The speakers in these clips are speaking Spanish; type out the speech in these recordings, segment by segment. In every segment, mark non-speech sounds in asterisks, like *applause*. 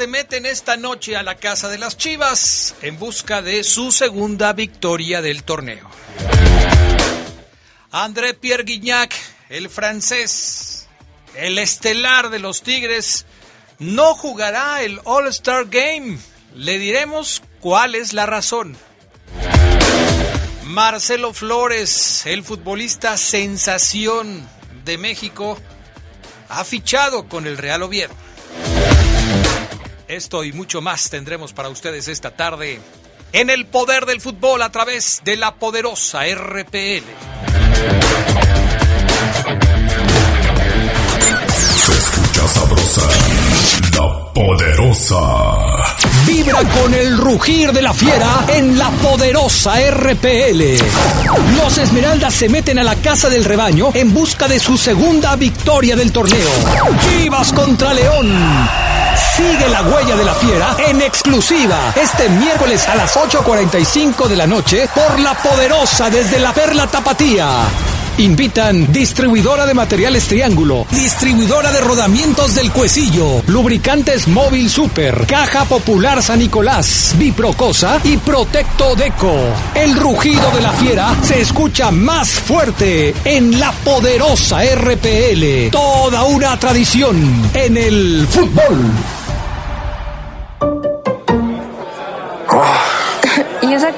Se meten esta noche a la casa de las Chivas en busca de su segunda victoria del torneo. André Pierre Guignac, el francés, el estelar de los Tigres, no jugará el All-Star Game. Le diremos cuál es la razón. Marcelo Flores, el futbolista sensación de México, ha fichado con el Real Oviedo. Esto y mucho más tendremos para ustedes esta tarde en el poder del fútbol a través de la poderosa RPL. Se escucha sabrosa, la poderosa. Vibra con el rugir de la fiera en la poderosa RPL. Los Esmeraldas se meten a la casa del rebaño en busca de su segunda victoria del torneo. Chivas contra León. Sigue la huella de la fiera en exclusiva este miércoles a las 8.45 de la noche por la poderosa desde la Perla Tapatía. Invitan distribuidora de materiales Triángulo, distribuidora de rodamientos del Cuecillo, lubricantes Móvil Super, Caja Popular San Nicolás, Biprocosa y Protecto Deco. El rugido de la fiera se escucha más fuerte en la poderosa RPL. Toda una tradición en el fútbol.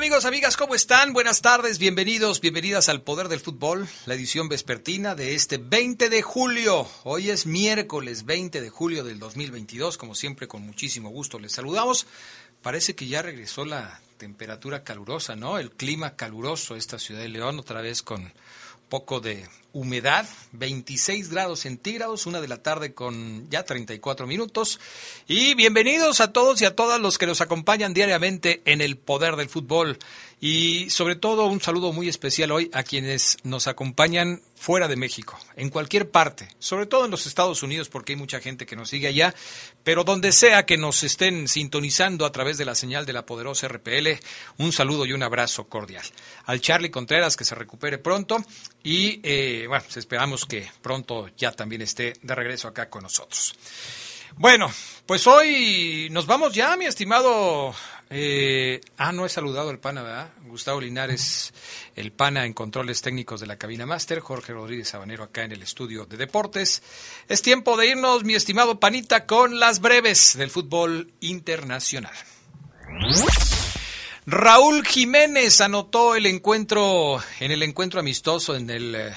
Amigos, amigas? ¿Cómo están? Buenas tardes, bienvenidos, bienvenidas al Poder del Fútbol, la edición vespertina de este 20 de julio. Hoy es miércoles 20 de julio del 2022, como siempre con muchísimo gusto les saludamos. Parece que ya regresó la temperatura calurosa, ¿no? El clima caluroso esta ciudad de León, otra vez con poco de humedad, 26 grados centígrados, una de la tarde con ya 34 minutos. Y bienvenidos a todos y a todas los que nos acompañan diariamente en el poder del fútbol. Y sobre todo un saludo muy especial hoy a quienes nos acompañan fuera de México, en cualquier parte, sobre todo en los Estados Unidos porque hay mucha gente que nos sigue allá, pero donde sea que nos estén sintonizando a través de la señal de la poderosa RPL, un saludo y un abrazo cordial. Al Charlie Contreras que se recupere pronto y eh, bueno, pues esperamos que pronto ya también esté de regreso acá con nosotros. Bueno, pues hoy nos vamos ya, mi estimado Eh, ah, no he saludado al pana, ¿verdad? Gustavo Linares, el pana en controles técnicos de la cabina máster, Jorge Rodríguez Sabanero acá en el estudio de deportes. Es tiempo de irnos, mi estimado panita, con las breves del fútbol internacional. Raúl Jiménez anotó el encuentro en el encuentro amistoso en el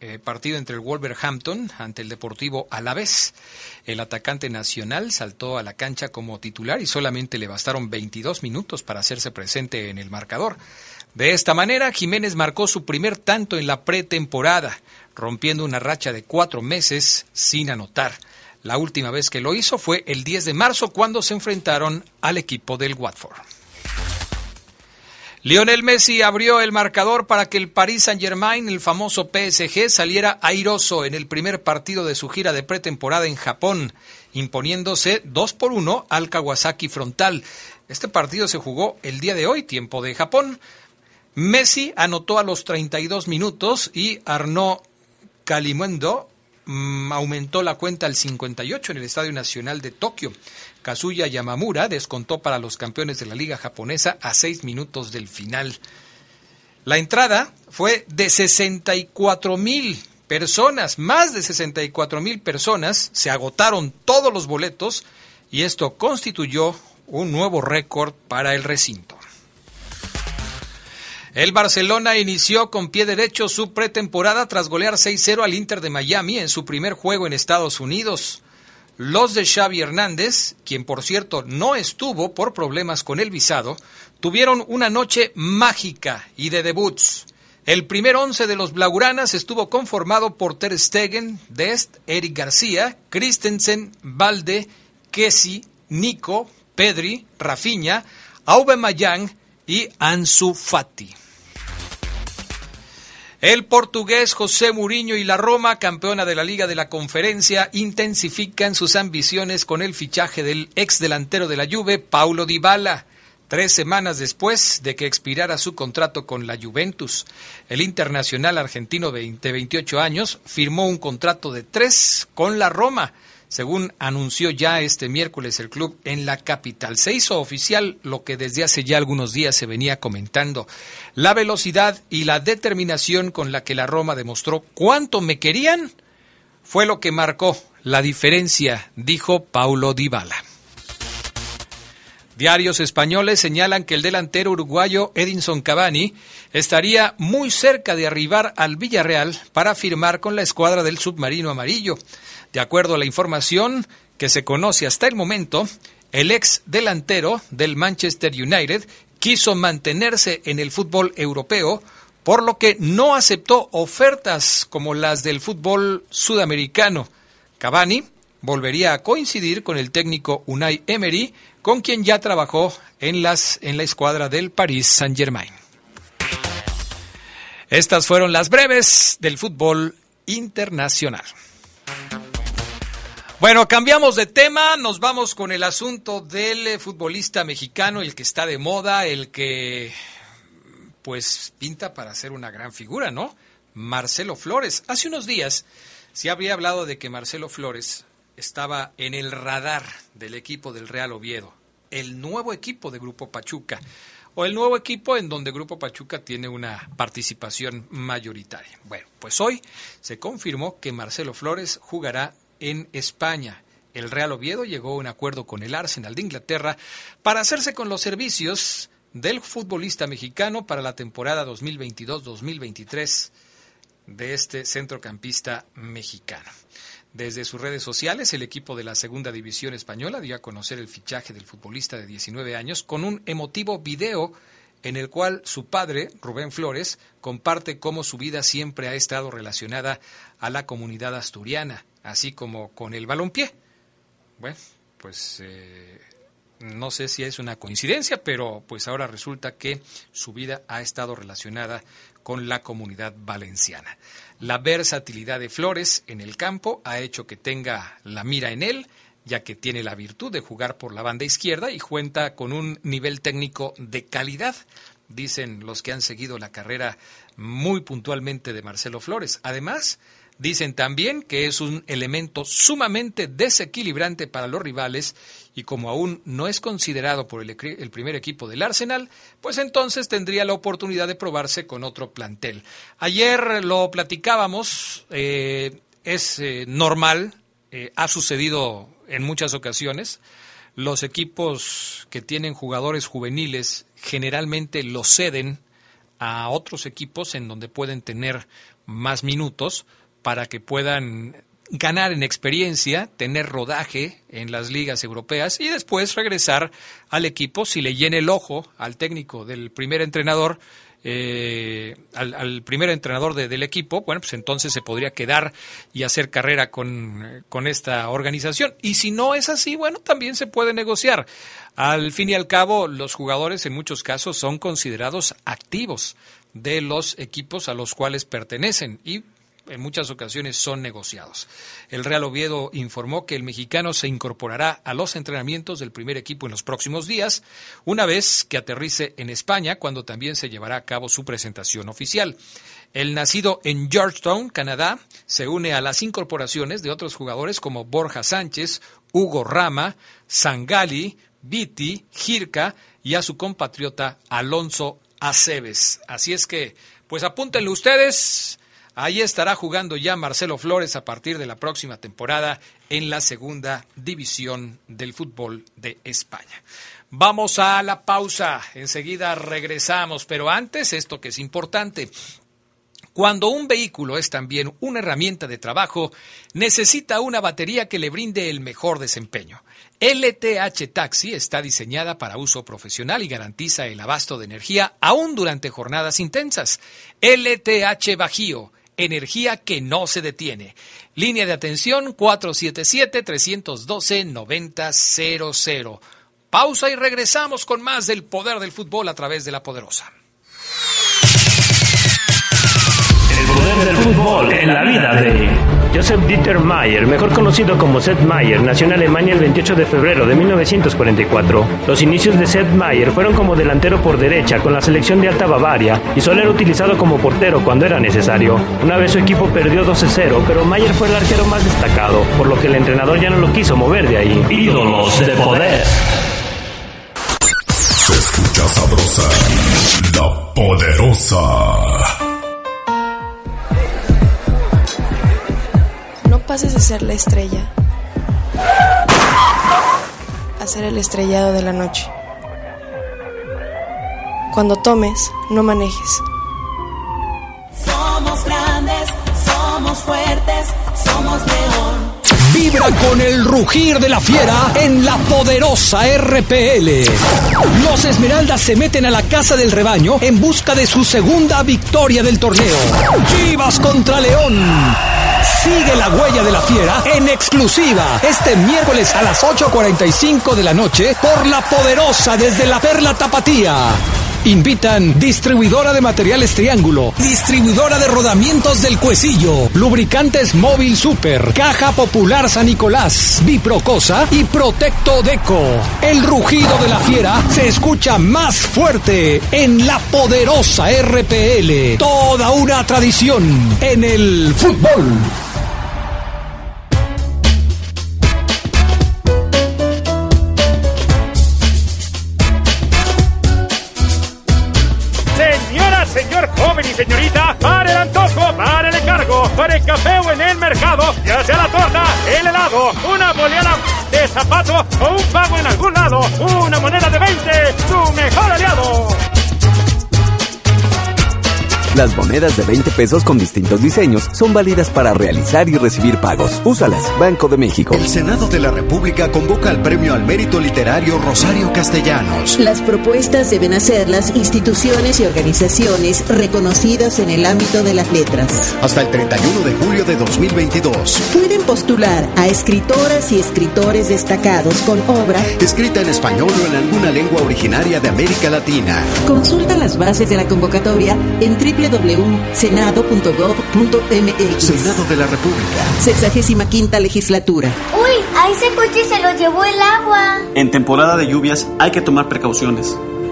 eh, partido entre el Wolverhampton ante el Deportivo Alavés. El atacante nacional saltó a la cancha como titular y solamente le bastaron 22 minutos para hacerse presente en el marcador. De esta manera, Jiménez marcó su primer tanto en la pretemporada, rompiendo una racha de cuatro meses sin anotar. La última vez que lo hizo fue el 10 de marzo cuando se enfrentaron al equipo del Watford. Lionel Messi abrió el marcador para que el Paris Saint-Germain, el famoso PSG, saliera airoso en el primer partido de su gira de pretemporada en Japón, imponiéndose 2 por 1 al Kawasaki Frontal. Este partido se jugó el día de hoy, tiempo de Japón. Messi anotó a los 32 minutos y Arnaud Calimundo aumentó la cuenta al 58 en el Estadio Nacional de Tokio. Kazuya Yamamura descontó para los campeones de la liga japonesa a seis minutos del final. La entrada fue de 64 mil personas, más de 64 mil personas, se agotaron todos los boletos y esto constituyó un nuevo récord para el recinto. El Barcelona inició con pie derecho su pretemporada tras golear 6-0 al Inter de Miami en su primer juego en Estados Unidos. Los de Xavi Hernández, quien por cierto no estuvo por problemas con el visado, tuvieron una noche mágica y de debuts. El primer once de los Blaugranas estuvo conformado por Ter Stegen, Dest, Eric García, Christensen, Valde, Kessi, Nico, Pedri, Rafinha, Aubameyang y Ansu Fati. El portugués José Mourinho y la Roma, campeona de la Liga de la Conferencia, intensifican sus ambiciones con el fichaje del ex delantero de la Juve, Paulo Dybala. Tres semanas después de que expirara su contrato con la Juventus, el internacional argentino de 28 años firmó un contrato de tres con la Roma según anunció ya este miércoles el club en la capital. Se hizo oficial lo que desde hace ya algunos días se venía comentando. La velocidad y la determinación con la que la Roma demostró cuánto me querían fue lo que marcó la diferencia, dijo Paulo Dybala. Diarios españoles señalan que el delantero uruguayo Edinson Cavani estaría muy cerca de arribar al Villarreal para firmar con la escuadra del submarino amarillo. De acuerdo a la información que se conoce hasta el momento, el ex delantero del Manchester United quiso mantenerse en el fútbol europeo, por lo que no aceptó ofertas como las del fútbol sudamericano. Cavani volvería a coincidir con el técnico Unai Emery, con quien ya trabajó en, las, en la escuadra del Paris Saint-Germain. Estas fueron las breves del fútbol internacional. Bueno, cambiamos de tema, nos vamos con el asunto del eh, futbolista mexicano, el que está de moda, el que pues pinta para ser una gran figura, ¿no? Marcelo Flores. Hace unos días se había hablado de que Marcelo Flores estaba en el radar del equipo del Real Oviedo, el nuevo equipo de Grupo Pachuca, o el nuevo equipo en donde Grupo Pachuca tiene una participación mayoritaria. Bueno, pues hoy se confirmó que Marcelo Flores jugará en España. El Real Oviedo llegó a un acuerdo con el Arsenal de Inglaterra para hacerse con los servicios del futbolista mexicano para la temporada 2022-2023 de este centrocampista mexicano. Desde sus redes sociales, el equipo de la Segunda División Española dio a conocer el fichaje del futbolista de 19 años con un emotivo video en el cual su padre, Rubén Flores, comparte cómo su vida siempre ha estado relacionada a la comunidad asturiana así como con el balompié. Bueno, pues eh, no sé si es una coincidencia, pero pues ahora resulta que su vida ha estado relacionada con la comunidad valenciana. La versatilidad de Flores en el campo ha hecho que tenga la mira en él, ya que tiene la virtud de jugar por la banda izquierda y cuenta con un nivel técnico de calidad, dicen los que han seguido la carrera muy puntualmente de Marcelo Flores. Además, Dicen también que es un elemento sumamente desequilibrante para los rivales y como aún no es considerado por el, primer equipo del Arsenal, pues entonces tendría la oportunidad de probarse con otro plantel. Ayer lo platicábamos, eh, es eh, normal, eh, ha sucedido en muchas ocasiones. Los equipos que tienen jugadores juveniles generalmente los ceden a otros equipos en donde pueden tener más minutos para que puedan ganar en experiencia, tener rodaje en las ligas europeas y después regresar al equipo si le llene el ojo al técnico del primer entrenador, eh, al, primer entrenador del equipo, bueno, pues entonces se podría quedar y hacer carrera con, con esta organización. Y si no es así, bueno, también se puede negociar. Al fin y al cabo, los jugadores en muchos casos son considerados activos de los equipos a los cuales pertenecen y en muchas ocasiones son negociados. El Real Oviedo informó que el mexicano se incorporará a los entrenamientos del primer equipo en los próximos días, una vez que aterrice en España, cuando también se llevará a cabo su presentación oficial. El nacido en Georgetown, Canadá, se une a las incorporaciones de otros jugadores como Borja Sánchez, Hugo Rama, Sangali, Viti, Girka y a su compatriota Alonso Aceves. Así es que, pues apúntenlo ustedes. Ahí estará jugando ya Marcelo Flores a partir de la próxima temporada en la segunda división del fútbol de España. Vamos a la pausa, enseguida regresamos, pero antes esto que es importante. Cuando un vehículo es también una herramienta de trabajo, necesita una batería que le brinde el mejor desempeño. LTH Taxi está diseñada para uso profesional y garantiza el abasto de energía aún durante jornadas intensas. LTH Bajío energía que no se detiene. Línea de atención 477-312-9000. Pausa y regresamos con más del poder del fútbol a través de la poderosa. El poder del fútbol en la vida de Joseph Dieter Mayer, mejor conocido como Seth Mayer, nació en Alemania el 28 de febrero de 1944. Los inicios de Seth Mayer fueron como delantero por derecha con la selección de Alta Bavaria y solo era utilizado como portero cuando era necesario. Una vez su equipo perdió 12-0, pero Mayer fue el arquero más destacado, por lo que el entrenador ya no lo quiso mover de ahí. Ídolos de poder. Se escucha sabrosa, la poderosa. Pases de ser la estrella a ser el estrellado de la noche. Cuando tomes, no manejes. Somos grandes, somos fuertes, somos león. Vibra con el rugir de la fiera en la poderosa RPL. Los Esmeraldas se meten a la casa del rebaño en busca de su segunda victoria del torneo. Chivas contra León. Sigue la huella de la fiera en exclusiva este miércoles a las 8.45 de la noche por la poderosa desde la Perla Tapatía. Invitan distribuidora de materiales Triángulo, distribuidora de rodamientos del Cuecillo, lubricantes Móvil Super, Caja Popular San Nicolás, Biprocosa y Protecto Deco. El rugido de la fiera se escucha más fuerte en la poderosa RPL. Toda una tradición en el fútbol. De zapato Las monedas de 20 pesos con distintos diseños son válidas para realizar y recibir pagos. Úsalas, Banco de México. El Senado de la República convoca al Premio al Mérito Literario Rosario Castellanos. Las propuestas deben hacer las instituciones y organizaciones reconocidas en el ámbito de las letras. Hasta el 31 de julio de 2022. Pueden postular a escritoras y escritores destacados con obra escrita en español o en alguna lengua originaria de América Latina. Consulta las bases de la convocatoria en triple www.senado.gov.mx. Senado de la República. Sexagésima quinta legislatura. Uy, a ese coche se lo llevó el agua. En temporada de lluvias hay que tomar precauciones.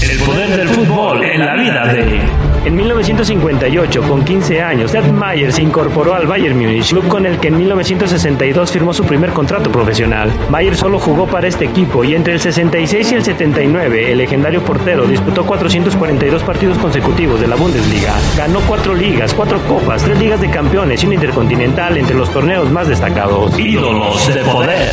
El poder del fútbol en la vida de... En 1958, con 15 años, Ed Meyer se incorporó al Bayern Múnich, club con el que en 1962 firmó su primer contrato profesional. Mayer solo jugó para este equipo y entre el 66 y el 79, el legendario portero disputó 442 partidos consecutivos de la Bundesliga. Ganó cuatro ligas, cuatro copas, tres ligas de campeones y un intercontinental entre los torneos más destacados. Ídolos de poder.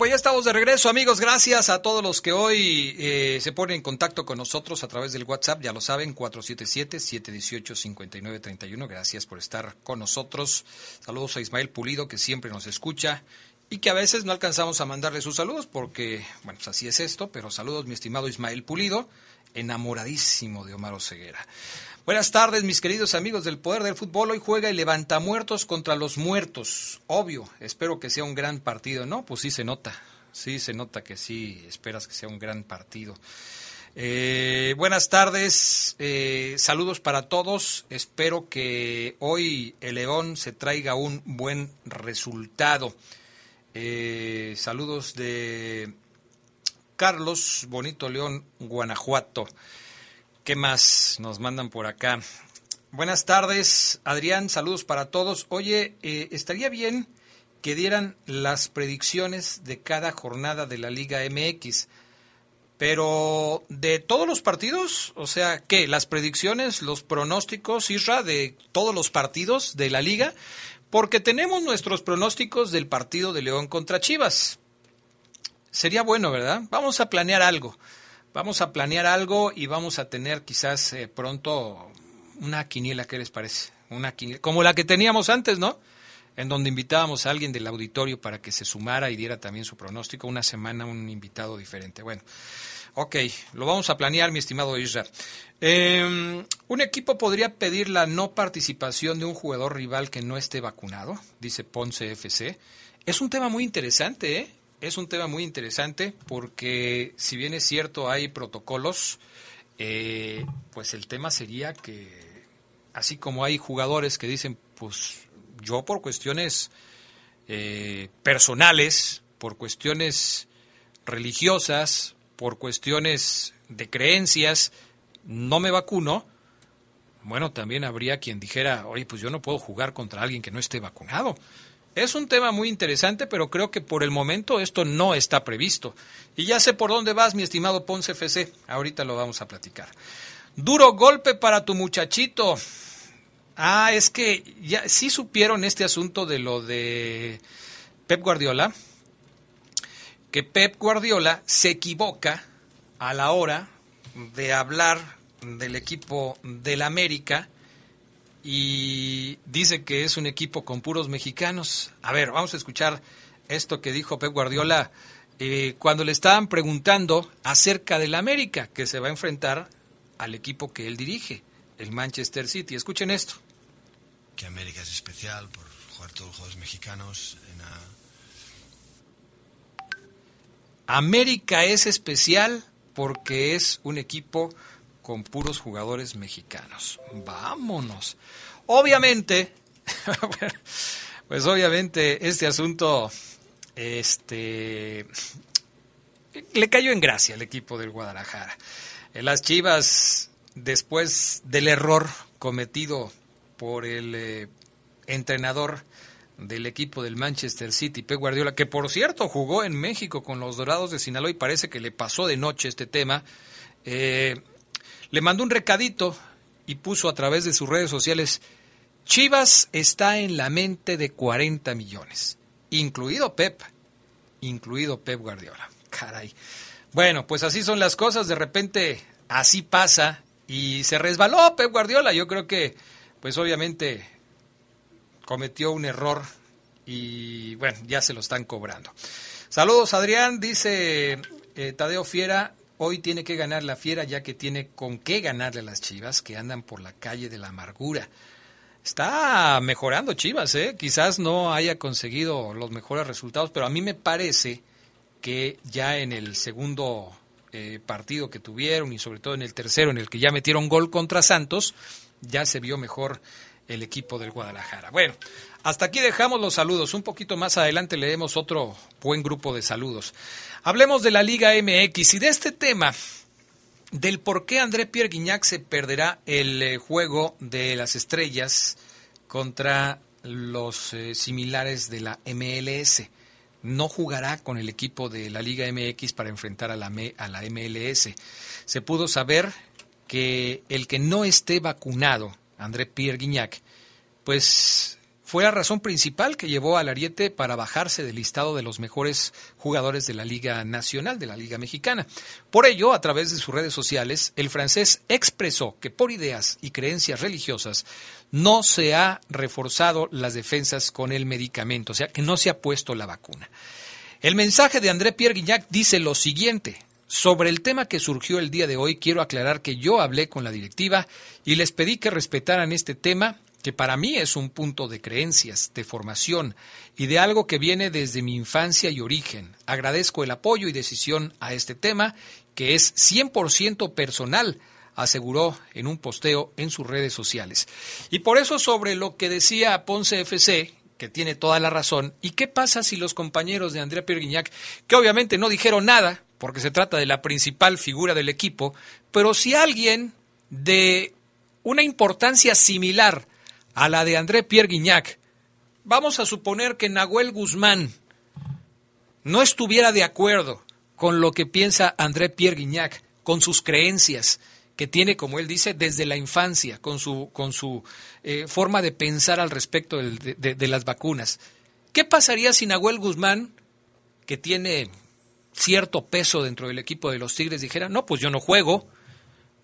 Pues ya estamos de regreso, amigos. Gracias a todos los que hoy eh, se ponen en contacto con nosotros a través del WhatsApp. Ya lo saben, 477-718-5931. Gracias por estar con nosotros. Saludos a Ismael Pulido, que siempre nos escucha y que a veces no alcanzamos a mandarle sus saludos porque, bueno, pues así es esto. Pero saludos, mi estimado Ismael Pulido, enamoradísimo de Omar Ceguera. Buenas tardes, mis queridos amigos del Poder del Fútbol. Hoy juega el Levantamuertos contra los Muertos. Obvio, espero que sea un gran partido. No, pues sí se nota. Sí se nota que sí, esperas que sea un gran partido. Eh, buenas tardes, eh, saludos para todos. Espero que hoy el León se traiga un buen resultado. Eh, saludos de Carlos Bonito León, Guanajuato. ¿Qué más nos mandan por acá? Buenas tardes, Adrián, saludos para todos. Oye, eh, estaría bien que dieran las predicciones de cada jornada de la Liga MX, pero de todos los partidos, o sea, ¿qué? Las predicciones, los pronósticos, Isra, de todos los partidos de la Liga, porque tenemos nuestros pronósticos del partido de León contra Chivas. Sería bueno, ¿verdad? Vamos a planear algo. Vamos a planear algo y vamos a tener quizás eh, pronto una quiniela, ¿qué les parece? Una quiniela, como la que teníamos antes, ¿no? En donde invitábamos a alguien del auditorio para que se sumara y diera también su pronóstico. Una semana un invitado diferente. Bueno, ok, lo vamos a planear, mi estimado Isra. Eh, un equipo podría pedir la no participación de un jugador rival que no esté vacunado, dice Ponce FC. Es un tema muy interesante, ¿eh? Es un tema muy interesante porque si bien es cierto hay protocolos, eh, pues el tema sería que así como hay jugadores que dicen, pues yo por cuestiones eh, personales, por cuestiones religiosas, por cuestiones de creencias, no me vacuno, bueno, también habría quien dijera, oye, pues yo no puedo jugar contra alguien que no esté vacunado. Es un tema muy interesante, pero creo que por el momento esto no está previsto. Y ya sé por dónde vas, mi estimado Ponce FC. Ahorita lo vamos a platicar. Duro golpe para tu muchachito. Ah, es que ya sí supieron este asunto de lo de Pep Guardiola. Que Pep Guardiola se equivoca a la hora de hablar del equipo del América y dice que es un equipo con puros mexicanos. A ver, vamos a escuchar esto que dijo Pep Guardiola eh, cuando le estaban preguntando acerca del América, que se va a enfrentar al equipo que él dirige, el Manchester City. Escuchen esto. Que América es especial por jugar todos los juegos mexicanos. En a... América es especial porque es un equipo con puros jugadores mexicanos. Vámonos. Obviamente, *laughs* pues obviamente este asunto este le cayó en gracia al equipo del Guadalajara. Las Chivas después del error cometido por el eh, entrenador del equipo del Manchester City, Pep Guardiola, que por cierto jugó en México con los Dorados de Sinaloa y parece que le pasó de noche este tema. Eh, le mandó un recadito y puso a través de sus redes sociales, Chivas está en la mente de 40 millones, incluido Pep, incluido Pep Guardiola. Caray. Bueno, pues así son las cosas, de repente así pasa y se resbaló Pep Guardiola. Yo creo que, pues obviamente cometió un error y bueno, ya se lo están cobrando. Saludos Adrián, dice eh, Tadeo Fiera, hoy tiene que ganar la Fiera ya que tiene con qué ganarle a las Chivas que andan por la calle de la amargura. Está mejorando Chivas, ¿eh? quizás no haya conseguido los mejores resultados, pero a mí me parece que ya en el segundo eh, partido que tuvieron y sobre todo en el tercero en el que ya metieron gol contra Santos, ya se vio mejor el equipo del Guadalajara. Bueno, hasta aquí dejamos los saludos. Un poquito más adelante leemos otro buen grupo de saludos. Hablemos de la Liga MX y de este tema del por qué André Pierre Guignac se perderá el eh, juego de las estrellas contra los eh, similares de la MLS. No jugará con el equipo de la Liga MX para enfrentar a la, a la MLS. Se pudo saber que el que no esté vacunado, André Pierre Guignac, pues fue la razón principal que llevó al Ariete para bajarse del listado de los mejores jugadores de la Liga Nacional, de la Liga Mexicana. Por ello, a través de sus redes sociales, el francés expresó que por ideas y creencias religiosas no se ha reforzado las defensas con el medicamento, o sea, que no se ha puesto la vacuna. El mensaje de André Pierre Guignac dice lo siguiente. Sobre el tema que surgió el día de hoy, quiero aclarar que yo hablé con la directiva y les pedí que respetaran este tema que para mí es un punto de creencias, de formación y de algo que viene desde mi infancia y origen. Agradezco el apoyo y decisión a este tema, que es 100% personal, aseguró en un posteo en sus redes sociales. Y por eso sobre lo que decía Ponce FC, que tiene toda la razón, ¿y qué pasa si los compañeros de Andrea Pierguignac, que obviamente no dijeron nada, porque se trata de la principal figura del equipo, pero si alguien de una importancia similar a la de André Pierre Guignac, vamos a suponer que Nahuel Guzmán no estuviera de acuerdo con lo que piensa André Pierre Guignac, con sus creencias que tiene, como él dice, desde la infancia, con su, con su eh, forma de pensar al respecto de, de las vacunas. ¿Qué pasaría si Nahuel Guzmán, que tiene cierto peso dentro del equipo de los Tigres, dijera, no, pues yo no juego,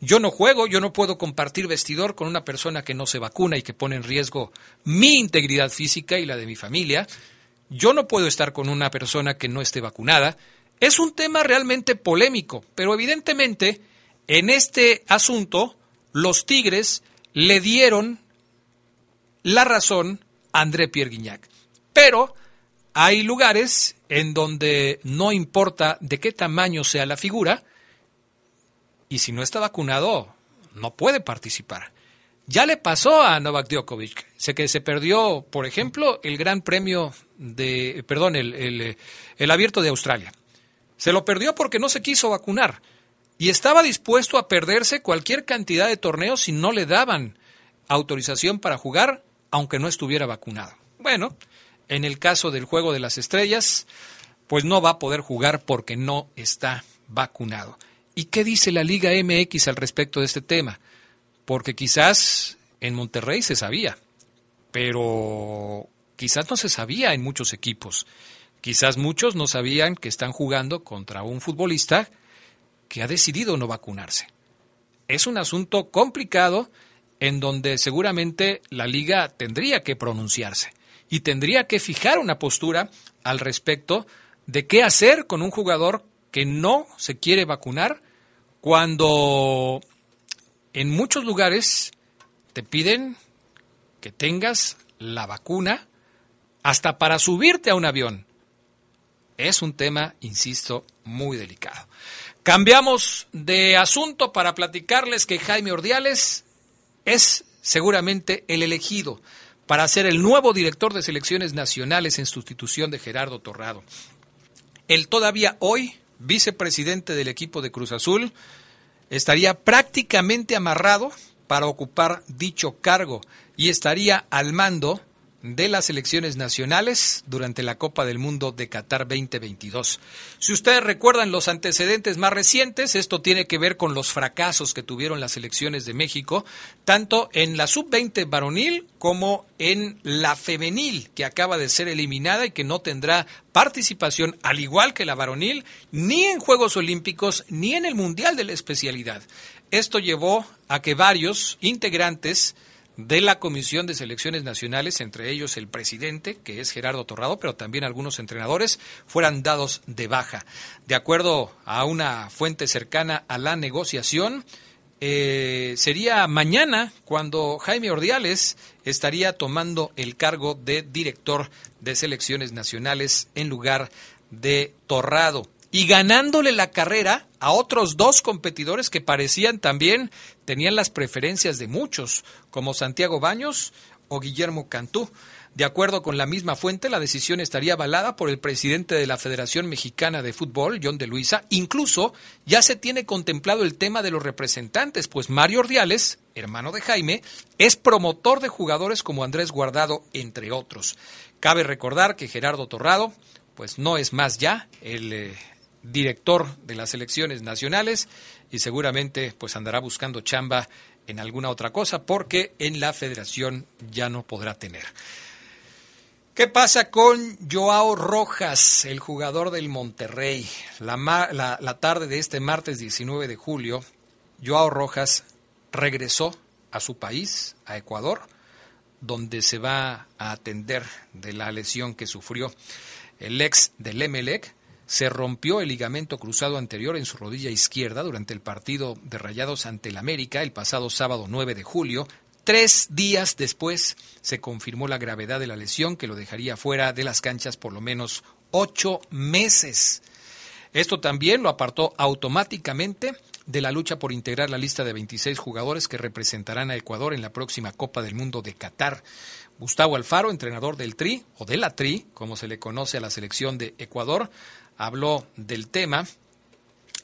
yo no juego, yo no puedo compartir vestidor con una persona que no se vacuna y que pone en riesgo mi integridad física y la de mi familia. Yo no puedo estar con una persona que no esté vacunada. Es un tema realmente polémico, pero evidentemente en este asunto los Tigres le dieron la razón a André Pierre Guignac. Pero hay lugares en donde no importa de qué tamaño sea la figura, y si no está vacunado, no puede participar. Ya le pasó a Novak Djokovic, sé que se perdió, por ejemplo, el Gran Premio de, perdón, el, el, el Abierto de Australia. Se lo perdió porque no se quiso vacunar y estaba dispuesto a perderse cualquier cantidad de torneos si no le daban autorización para jugar, aunque no estuviera vacunado. Bueno, en el caso del Juego de las Estrellas, pues no va a poder jugar porque no está vacunado. ¿Y qué dice la Liga MX al respecto de este tema? Porque quizás en Monterrey se sabía, pero quizás no se sabía en muchos equipos. Quizás muchos no sabían que están jugando contra un futbolista que ha decidido no vacunarse. Es un asunto complicado en donde seguramente la liga tendría que pronunciarse y tendría que fijar una postura al respecto de qué hacer con un jugador que no se quiere vacunar cuando en muchos lugares te piden que tengas la vacuna hasta para subirte a un avión. Es un tema, insisto, muy delicado. Cambiamos de asunto para platicarles que Jaime Ordiales es seguramente el elegido para ser el nuevo director de selecciones nacionales en sustitución de Gerardo Torrado. El todavía hoy vicepresidente del equipo de Cruz Azul, estaría prácticamente amarrado para ocupar dicho cargo y estaría al mando de las selecciones nacionales durante la Copa del Mundo de Qatar 2022. Si ustedes recuerdan los antecedentes más recientes, esto tiene que ver con los fracasos que tuvieron las selecciones de México, tanto en la sub-20 varonil como en la femenil, que acaba de ser eliminada y que no tendrá participación, al igual que la varonil, ni en Juegos Olímpicos ni en el Mundial de la especialidad. Esto llevó a que varios integrantes de la Comisión de Selecciones Nacionales, entre ellos el presidente, que es Gerardo Torrado, pero también algunos entrenadores, fueran dados de baja. De acuerdo a una fuente cercana a la negociación, eh, sería mañana cuando Jaime Ordiales estaría tomando el cargo de director de selecciones nacionales en lugar de Torrado y ganándole la carrera a otros dos competidores que parecían también tenían las preferencias de muchos, como Santiago Baños o Guillermo Cantú. De acuerdo con la misma fuente, la decisión estaría avalada por el presidente de la Federación Mexicana de Fútbol, John de Luisa. Incluso ya se tiene contemplado el tema de los representantes, pues Mario Ordiales, hermano de Jaime, es promotor de jugadores como Andrés Guardado, entre otros. Cabe recordar que Gerardo Torrado, pues no es más ya el director de las elecciones nacionales y seguramente pues andará buscando chamba en alguna otra cosa porque en la federación ya no podrá tener. ¿Qué pasa con Joao Rojas, el jugador del Monterrey? La, la, la, tarde de este martes 19 de julio, Joao Rojas regresó a su país, a Ecuador, donde se va a atender de la lesión que sufrió. El ex del Emelec se rompió el ligamento cruzado anterior en su rodilla izquierda durante el partido de Rayados ante el América el pasado sábado 9 de julio, Tres días después se confirmó la gravedad de la lesión que lo dejaría fuera de las canchas por lo menos ocho meses. Esto también lo apartó automáticamente de la lucha por integrar la lista de 26 jugadores que representarán a Ecuador en la próxima Copa del Mundo de Qatar. Gustavo Alfaro, entrenador del Tri, o de la Tri, como se le conoce a la selección de Ecuador, habló del tema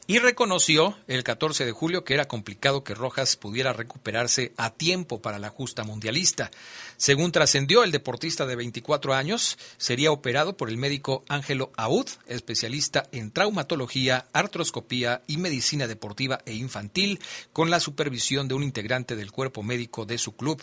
y reconoció el 14 de julio que era complicado que Rojas pudiera recuperarse a tiempo para la justa mundialista. Según trascendió, el deportista de 24 años sería operado por el médico Ángelo Aud, especialista en traumatología, artroscopía y medicina deportiva e infantil, con la supervisión de un integrante del cuerpo médico de su club.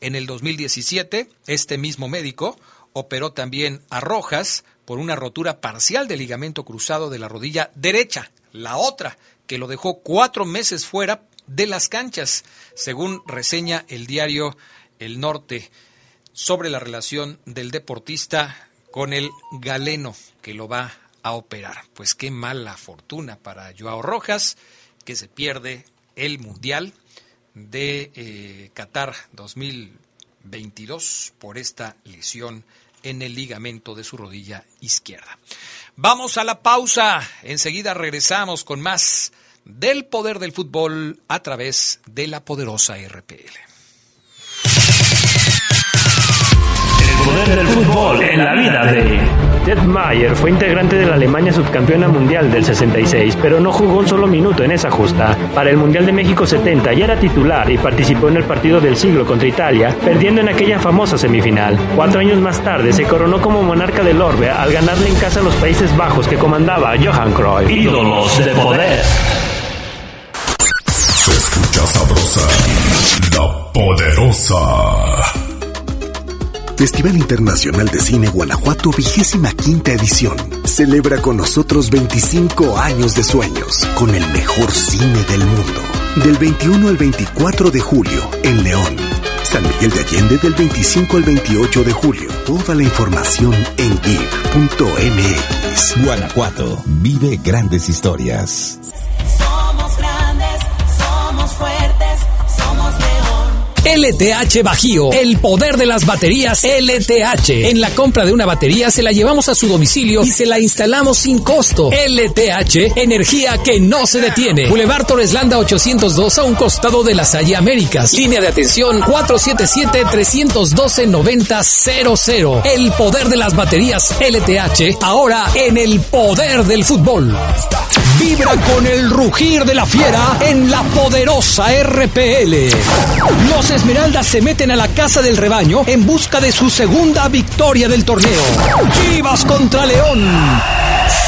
En el 2017, este mismo médico operó también a Rojas por una rotura parcial del ligamento cruzado de la rodilla derecha, la otra que lo dejó cuatro meses fuera de las canchas, según reseña el diario El Norte sobre la relación del deportista con el galeno que lo va a operar. Pues qué mala fortuna para Joao Rojas, que se pierde el Mundial de eh, Qatar 2022 por esta lesión en el ligamento de su rodilla izquierda. Vamos a la pausa. Enseguida regresamos con más del poder del fútbol a través de la poderosa RPL. El poder del fútbol en la vida de Ted Mayer fue integrante de la Alemania subcampeona mundial del 66, pero no jugó un solo minuto en esa justa. Para el Mundial de México 70 ya era titular y participó en el partido del siglo contra Italia, perdiendo en aquella famosa semifinal. Cuatro años más tarde se coronó como monarca del Orbe al ganarle en casa a los Países Bajos que comandaba Johan Cruyff. Ídolos de poder. Se escucha sabrosa, la poderosa. Festival Internacional de Cine Guanajuato, vigésima quinta edición. Celebra con nosotros 25 años de sueños, con el mejor cine del mundo. Del 21 al 24 de julio, en León. San Miguel de Allende del 25 al 28 de julio. Toda la información en geek.mx. Guanajuato, vive grandes historias. LTH Bajío, el poder de las baterías LTH. En la compra de una batería se la llevamos a su domicilio y se la instalamos sin costo. LTH, energía que no se detiene. Boulevard Torres Landa 802 a un costado de la Salle Américas. Línea de atención 477-312-9000. El poder de las baterías LTH, ahora en el poder del fútbol. Vibra con el rugir de la fiera en la poderosa RPL. Los Esmeraldas se meten a la casa del rebaño en busca de su segunda victoria del torneo. Chivas contra León.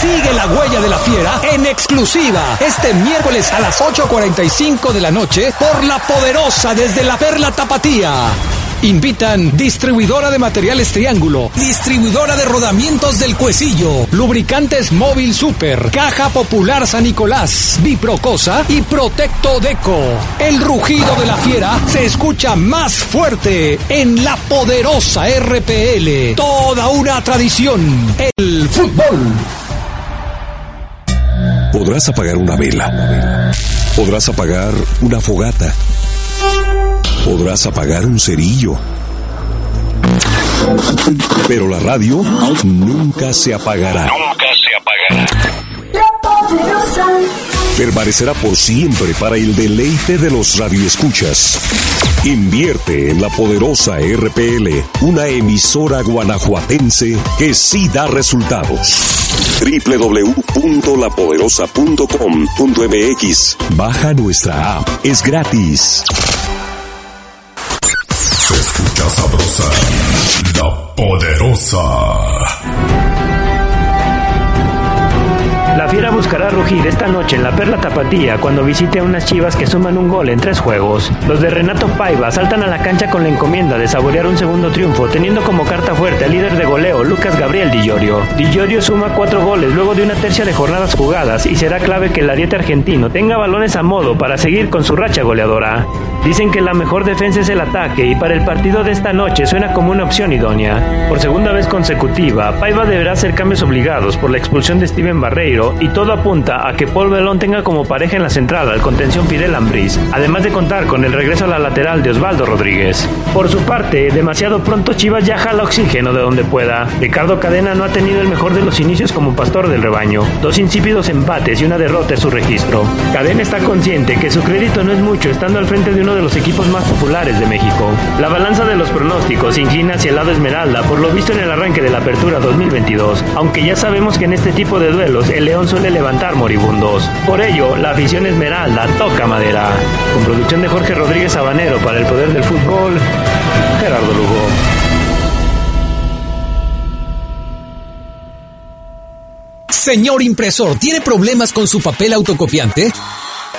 Sigue la huella de la fiera en exclusiva este miércoles a las 8.45 de la noche por la poderosa desde la Perla Tapatía. Invitan distribuidora de materiales Triángulo, distribuidora de rodamientos del Cuecillo, lubricantes Móvil Super, Caja Popular San Nicolás, Biprocosa y Protecto Deco. El rugido de la fiera se escucha más fuerte en la poderosa RPL. Toda una tradición. El fútbol. Podrás apagar una vela. Podrás apagar una fogata. Podrás apagar un cerillo. Pero la radio nunca se apagará. Nunca se apagará. Permanecerá por siempre para el deleite de los radioescuchas. Invierte en la poderosa RPL, una emisora guanajuatense que sí da resultados. www.lapoderosa.com.mx Baja nuestra app, es gratis. La poderosa. Buscará rugir esta noche en la Perla Tapatía cuando visite a unas chivas que suman un gol en tres juegos. Los de Renato Paiva saltan a la cancha con la encomienda de saborear un segundo triunfo, teniendo como carta fuerte al líder de goleo, Lucas Gabriel Di Llorio. Di Llorio suma cuatro goles luego de una tercia de jornadas jugadas y será clave que el ariete argentino tenga balones a modo para seguir con su racha goleadora. Dicen que la mejor defensa es el ataque y para el partido de esta noche suena como una opción idónea. Por segunda vez consecutiva, Paiva deberá hacer cambios obligados por la expulsión de Steven Barreiro y todo apunta a que Paul Belón tenga como pareja en la central al contención Fidel Ambriz, además de contar con el regreso a la lateral de Osvaldo Rodríguez. Por su parte, demasiado pronto Chivas ya jala oxígeno de donde pueda. Ricardo Cadena no ha tenido el mejor de los inicios como pastor del rebaño. Dos insípidos empates y una derrota es su registro. Cadena está consciente que su crédito no es mucho estando al frente de uno de los equipos más populares de México. La balanza de los pronósticos inclina hacia el lado Esmeralda por lo visto en el arranque de la apertura 2022, aunque ya sabemos que en este tipo de duelos el León suele levantar moribundos. Por ello, la afición Esmeralda toca madera. Con producción de Jorge Rodríguez Sabanero para el Poder del Fútbol, Gerardo Lugo. Señor impresor, ¿tiene problemas con su papel autocopiante?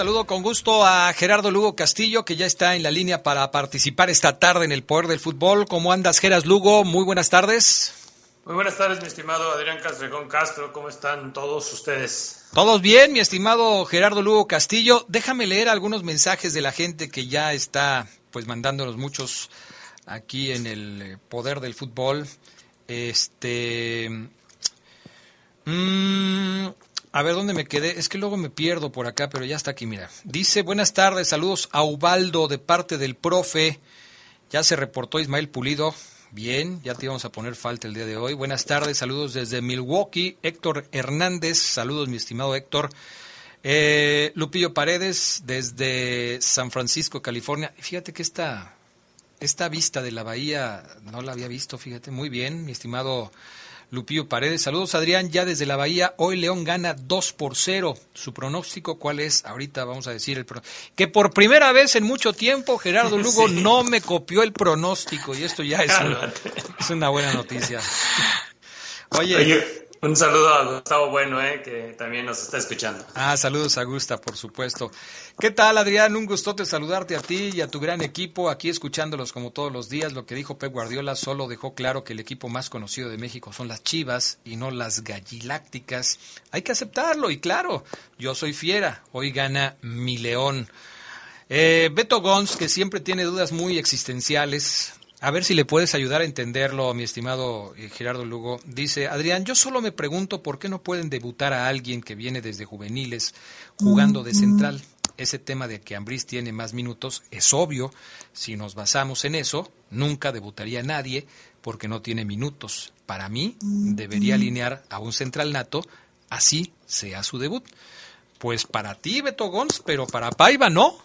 Saludo con gusto a Gerardo Lugo Castillo, que ya está en la línea para participar esta tarde en el Poder del Fútbol. ¿Cómo andas, Geras Lugo? Muy buenas tardes. Muy buenas tardes, mi estimado Adrián Castrejón Castro. ¿Cómo están todos ustedes? Todos bien, mi estimado Gerardo Lugo Castillo. Déjame leer algunos mensajes de la gente que ya está pues mandándonos muchos aquí en el Poder del Fútbol. Este... mm, a ver dónde me quedé. Es que luego me pierdo por acá, pero ya está aquí, mira. Dice, buenas tardes, saludos a Ubaldo de parte del profe. Ya se reportó Ismael Pulido. Bien, ya te íbamos a poner falta el día de hoy. Buenas tardes, saludos desde Milwaukee. Héctor Hernández, saludos mi estimado Héctor. Eh, Lupillo Paredes desde San Francisco, California. Fíjate que esta, esta vista de la bahía no la había visto, fíjate. Muy bien, mi estimado Lupillo Paredes. Saludos, Adrián, ya desde la Bahía. Hoy León gana 2 por 0. ¿Su pronóstico cuál es? Ahorita vamos a decir el pronóstico. Que por primera vez en mucho tiempo Gerardo *laughs* Lugo Sí. no me copió el pronóstico y esto ya es, un- es una buena noticia. *laughs* Oye, Oye, un saludo a Gustavo Bueno, eh, que también nos está escuchando. Ah, saludos a Gusta, por supuesto. ¿Qué tal, Adrián? Un gustote saludarte a ti y a tu gran equipo, aquí escuchándolos como todos los días. Lo que dijo Pep Guardiola solo dejó claro que el equipo más conocido de México son las Chivas y no las Gallilácticas. Hay que aceptarlo y claro, yo soy fiera, hoy gana mi León. Eh, Beto Gons, que siempre tiene dudas muy existenciales, a ver si le puedes ayudar a entenderlo, mi estimado eh, Gerardo Lugo. Dice, Adrián, yo solo me pregunto por qué no pueden debutar a alguien que viene desde juveniles jugando de central. Ese tema de que Ambriz tiene más minutos es obvio. Si nos basamos en eso, nunca debutaría nadie porque no tiene minutos. Para mí, debería alinear a un central nato, así sea su debut. Pues para ti, Beto Gons, pero para Paiva no.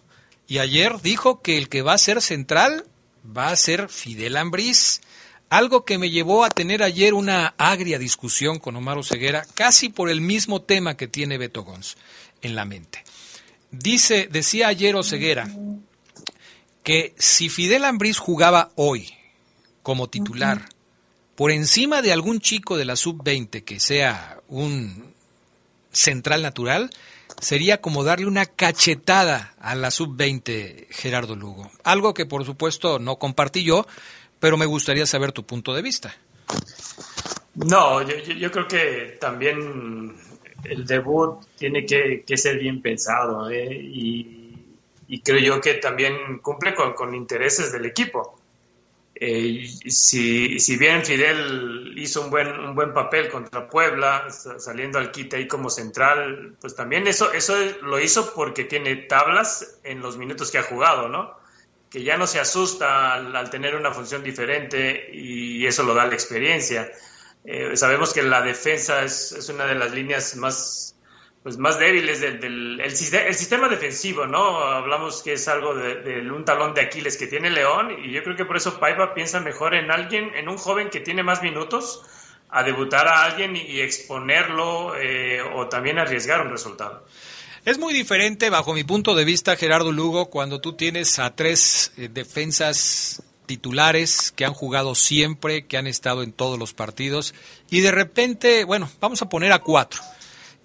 Y ayer dijo que el que va a ser central va a ser Fidel Ambriz. Algo que me llevó a tener ayer una agria discusión con Omar Ceguera, casi por el mismo tema que tiene Beto Gons en la mente. Dice, decía ayer Oceguera que si Fidel Ambriz jugaba hoy como titular por encima de algún chico de la sub-20 que sea un central natural, sería como darle una cachetada a la sub-20 Gerardo Lugo. Algo que por supuesto no compartí yo, pero me gustaría saber tu punto de vista. No, yo, creo que también el debut tiene que, ser bien pensado ¿eh? y, creo yo que también cumple con, intereses del equipo. Eh, si, si, bien Fidel hizo un buen, un buen papel contra Puebla, saliendo al quite ahí como central, pues también eso, eso lo hizo porque tiene tablas en los minutos que ha jugado, ¿no? Que ya no se asusta al tener una función diferente y eso lo da la experiencia. Eh, sabemos que la defensa es, es, una de las líneas más, pues, más débiles del, del el, sistema defensivo, ¿no? Hablamos que es algo de, un talón de Aquiles que tiene León y yo creo que por eso Paiva piensa mejor en alguien, en un joven que tiene más minutos, a debutar a alguien y, exponerlo eh, o también arriesgar un resultado. Es muy diferente, bajo mi punto de vista, Gerardo Lugo, cuando tú tienes a tres eh, defensas titulares que han jugado siempre, que han estado en todos los partidos, y de repente, bueno, vamos a poner a cuatro,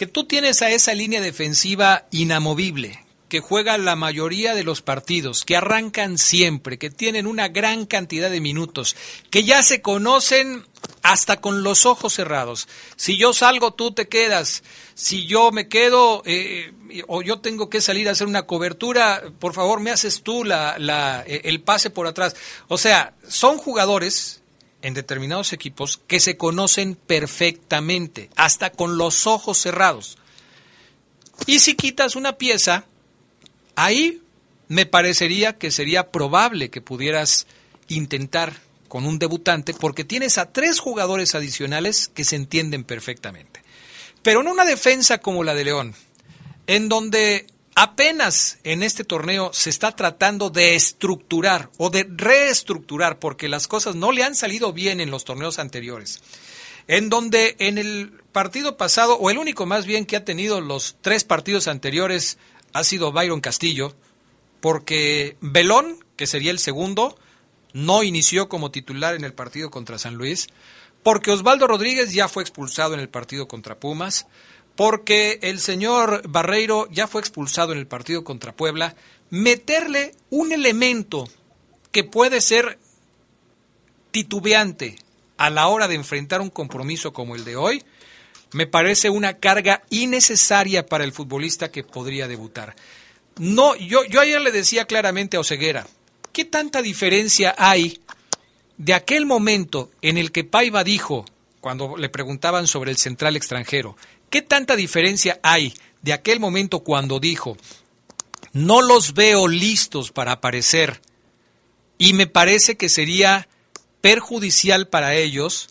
que tú tienes a esa línea defensiva inamovible, que juega la mayoría de los partidos, que arrancan siempre, que tienen una gran cantidad de minutos, que ya se conocen hasta con los ojos cerrados. Si yo salgo, tú te quedas. Si yo me quedo eh, o yo tengo que salir a hacer una cobertura, por favor, me haces tú la, la, eh, el pase por atrás. O sea, son jugadores en determinados equipos que se conocen perfectamente, hasta con los ojos cerrados. Y si quitas una pieza, Ahí me parecería que sería probable que pudieras intentar con un debutante porque tienes a tres jugadores adicionales que se entienden perfectamente. Pero en una defensa como la de León, en donde apenas en este torneo se está tratando de estructurar o de reestructurar porque las cosas no le han salido bien en los torneos anteriores, en donde en el partido pasado, o el único más bien que ha tenido los tres partidos anteriores, ha sido Byron Castillo, porque Belón, que sería el segundo, no inició como titular en el partido contra San Luis, porque Osvaldo Rodríguez ya fue expulsado en el partido contra Pumas, porque el señor Barreiro ya fue expulsado en el partido contra Puebla, meterle un elemento que puede ser titubeante a la hora de enfrentar un compromiso como el de hoy, me parece una carga innecesaria para el futbolista que podría debutar. No, yo, ayer le decía claramente a Oseguera, ¿qué tanta diferencia hay de aquel momento en el que Paiva dijo, cuando le preguntaban sobre el central extranjero, ¿qué tanta diferencia hay de aquel momento cuando dijo, no los veo listos para aparecer y me parece que sería perjudicial para ellos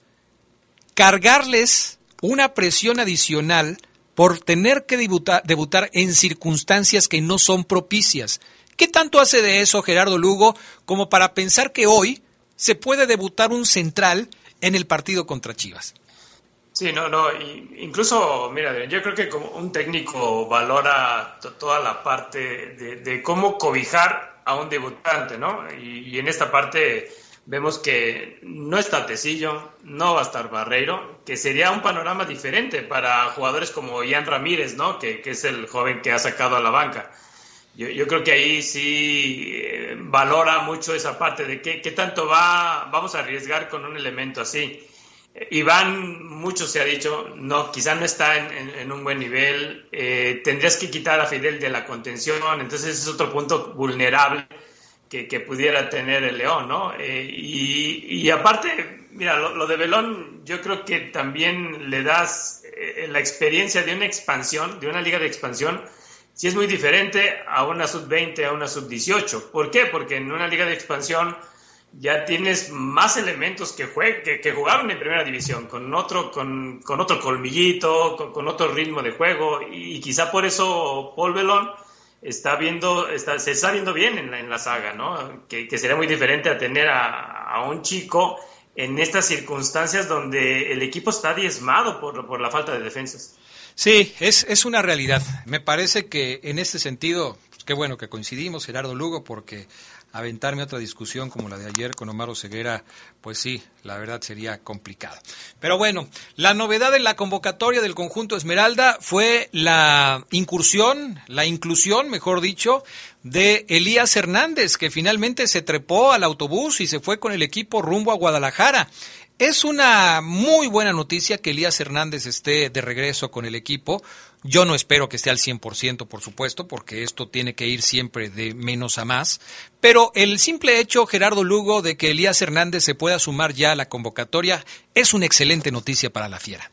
cargarles una presión adicional por tener que debutar, debutar en circunstancias que no son propicias. ¿Qué tanto hace de eso Gerardo Lugo como para pensar que hoy se puede debutar un central en el partido contra Chivas? Sí, no, no, incluso, mira, yo creo que como un técnico valora toda la parte de, cómo cobijar a un debutante, ¿no? y en esta parte vemos que no está Tecillo, no va a estar Barreiro, que sería un panorama diferente para jugadores como Ian Ramírez, ¿no? Que, es el joven que ha sacado a la banca. Yo, creo que ahí sí eh, valora mucho esa parte de qué, qué, tanto va, vamos a arriesgar con un elemento así. Iván, mucho se ha dicho, no, quizá no está en, un buen nivel, eh, tendrías que quitar a Fidel de la contención, entonces es otro punto vulnerable que, pudiera tener el León, ¿no? Eh, y, aparte, mira, lo, de Belón, yo creo que también le das eh, la experiencia de una expansión, de una liga de expansión, si es muy diferente a una sub-20, a una sub-18. ¿Por qué? Porque en una liga de expansión ya tienes más elementos que, que, que, jugaron en primera división, con otro, con, con otro colmillito, con, otro ritmo de juego, y, quizá por eso Paul Belón está viendo, está, se está viendo bien en la, en la saga, ¿no? Que, que, sería muy diferente a tener a, a, un chico en estas circunstancias donde el equipo está diezmado por, por la falta de defensas. Sí, es, es una realidad. Me parece que en este sentido, pues, qué bueno que coincidimos, Gerardo Lugo, porque aventarme otra discusión como la de ayer con Omar Ceguera, pues sí, la verdad sería complicado. Pero bueno, la novedad en la convocatoria del conjunto Esmeralda fue la incursión, la inclusión, mejor dicho, de Elías Hernández, que finalmente se trepó al autobús y se fue con el equipo rumbo a Guadalajara. Es una muy buena noticia que Elías Hernández esté de regreso con el equipo. Yo no espero que esté al 100%, por supuesto, porque esto tiene que ir siempre de menos a más. Pero el simple hecho, Gerardo Lugo, de que Elías Hernández se pueda sumar ya a la convocatoria es una excelente noticia para la Fiera.